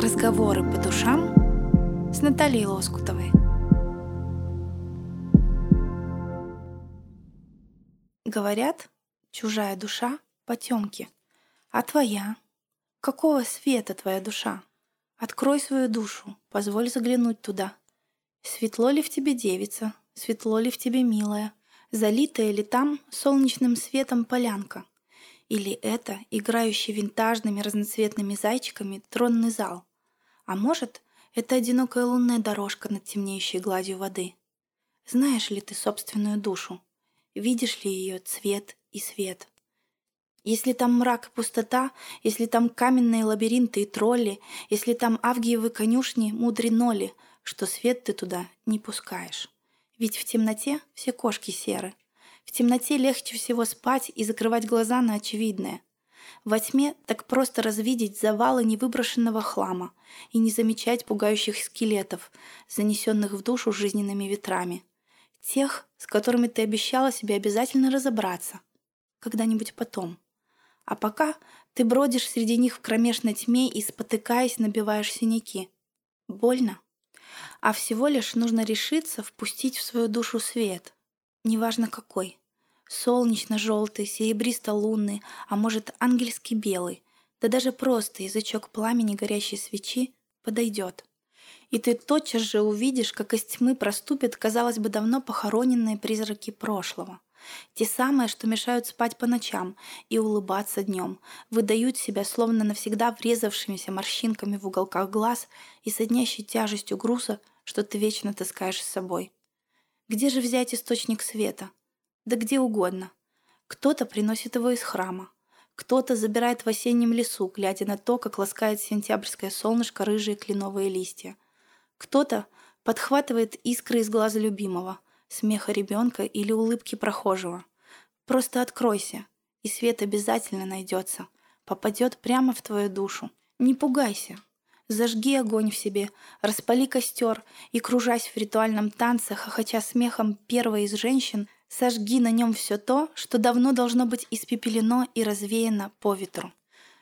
Разговоры по душам с Натальей Лоскутовой. Говорят, чужая душа — потемки, а твоя? Какого света твоя душа? Открой свою душу, позволь заглянуть туда. Светло ли в тебе девица, светло ли в тебе милая, залитая ли там солнечным светом полянка? Или это играющий винтажными разноцветными зайчиками тронный зал? А может, это одинокая лунная дорожка над темнеющей гладью воды? Знаешь ли ты собственную душу? Видишь ли ее цвет и свет? Если там мрак и пустота, если там каменные лабиринты и тролли, если там авгиевы конюшни мудреноли, что свет ты туда не пускаешь. Ведь в темноте все кошки серы. В темноте легче всего спать и закрывать глаза на очевидное. Во тьме так просто развидеть завалы невыброшенного хлама и не замечать пугающих скелетов, занесенных в душу жизненными ветрами. Тех, с которыми ты обещала себе обязательно разобраться. Когда-нибудь потом. А пока ты бродишь среди них в кромешной тьме и, спотыкаясь, набиваешь синяки. Больно. А всего лишь нужно решиться впустить в свою душу свет. Неважно какой. Солнечно-желтый, серебристо-лунный, а может ангельский белый. Да даже просто язычок пламени горящей свечи подойдет. И ты тотчас же увидишь, как из тьмы проступят, казалось бы, давно похороненные призраки прошлого. Те самые, что мешают спать по ночам и улыбаться днем, выдают себя словно навсегда врезавшимися морщинками в уголках глаз и соднящей тяжестью груза, что ты вечно таскаешь с собой. Где же взять источник света? Да где угодно. Кто-то приносит его из храма, кто-то забирает в осеннем лесу, глядя на то, как ласкает сентябрьское солнышко рыжие кленовые листья. Кто-то подхватывает искры из глаза любимого – смеха ребенка или улыбки прохожего. Просто откройся, и свет обязательно найдется, попадет прямо в твою душу. Не пугайся. Зажги огонь в себе, распали костер и, кружась в ритуальном танце, хохоча смехом первой из женщин, сожги на нем все то, что давно должно быть испепелено и развеяно по ветру.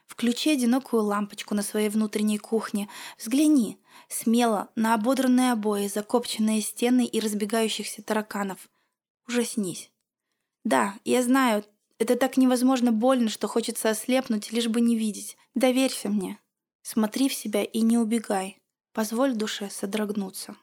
Включи одинокую лампочку на своей внутренней кухне. Взгляни, смело, на ободранные обои, закопченные стены и разбегающихся тараканов. Ужаснись. Да, я знаю, это так невозможно больно, что хочется ослепнуть, лишь бы не видеть. Доверься мне. Смотри в себя и не убегай. Позволь душе содрогнуться.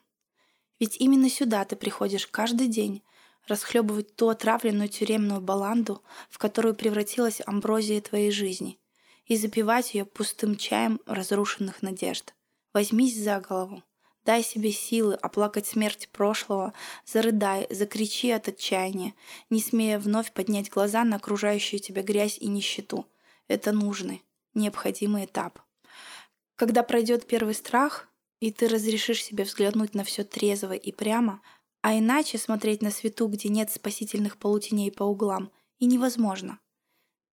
Ведь именно сюда ты приходишь каждый день, расхлебывать ту отравленную тюремную баланду, в которую превратилась амброзия твоей жизни, и запивать ее пустым чаем разрушенных надежд. Возьмись за голову. Дай себе силы оплакать смерть прошлого, зарыдай, закричи от отчаяния, не смея вновь поднять глаза на окружающую тебя грязь и нищету. Это нужный, необходимый этап. Когда пройдет первый страх, и ты разрешишь себе взглянуть на все трезво и прямо, а иначе смотреть на свету, где нет спасительных полутеней по углам, и невозможно.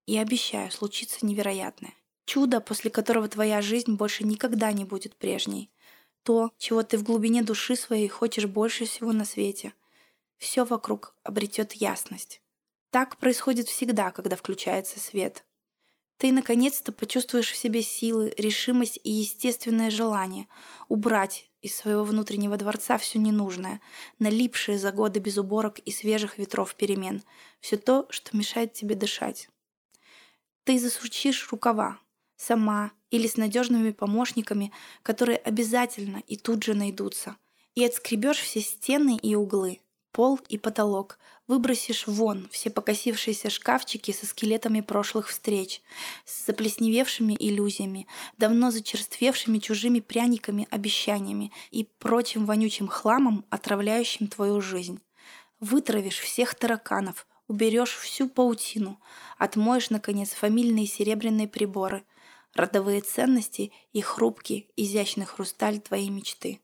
И обещаю, случится невероятное. Чудо, после которого твоя жизнь больше никогда не будет прежней. То, чего ты в глубине души своей хочешь больше всего на свете. Все вокруг обретет ясность. Так происходит всегда, когда включается свет. Ты наконец-то почувствуешь в себе силы, решимость и естественное желание убрать из своего внутреннего дворца все ненужное, налипшее за годы без уборок и свежих ветров перемен, все то, что мешает тебе дышать. Ты засучишь рукава, сама или с надежными помощниками, которые обязательно и тут же найдутся. И отскребешь все стены и углы, пол и потолок, выбросишь вон все покосившиеся шкафчики со скелетами прошлых встреч, с заплесневевшими иллюзиями, давно зачерствевшими чужими пряниками, обещаниями и прочим вонючим хламом, отравляющим твою жизнь. Вытравишь всех тараканов, уберешь всю паутину, отмоешь, наконец, фамильные серебряные приборы – родовые ценности и хрупкий, изящный хрусталь твоей мечты.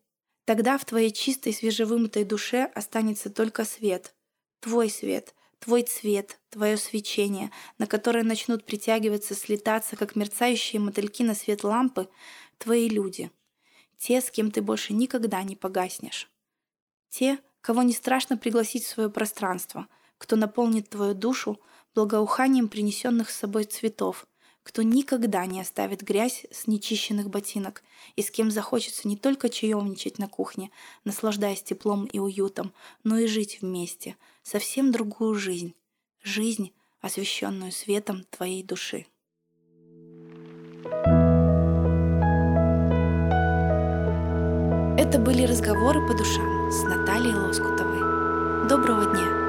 Тогда в твоей чистой, свежевымытой душе останется только свет. Твой свет, твой цвет, твое свечение, на которое начнут притягиваться, слетаться, как мерцающие мотыльки на свет лампы, твои люди. Те, с кем ты больше никогда не погаснешь. Те, кого не страшно пригласить в свое пространство, кто наполнит твою душу благоуханием принесенных с собой цветов, кто никогда не оставит грязь с нечищенных ботинок и с кем захочется не только чаевничать на кухне, наслаждаясь теплом и уютом, но и жить вместе, совсем другую жизнь. Жизнь, освещенную светом твоей души. Это были разговоры по душам с Натальей Лоскутовой. Доброго дня!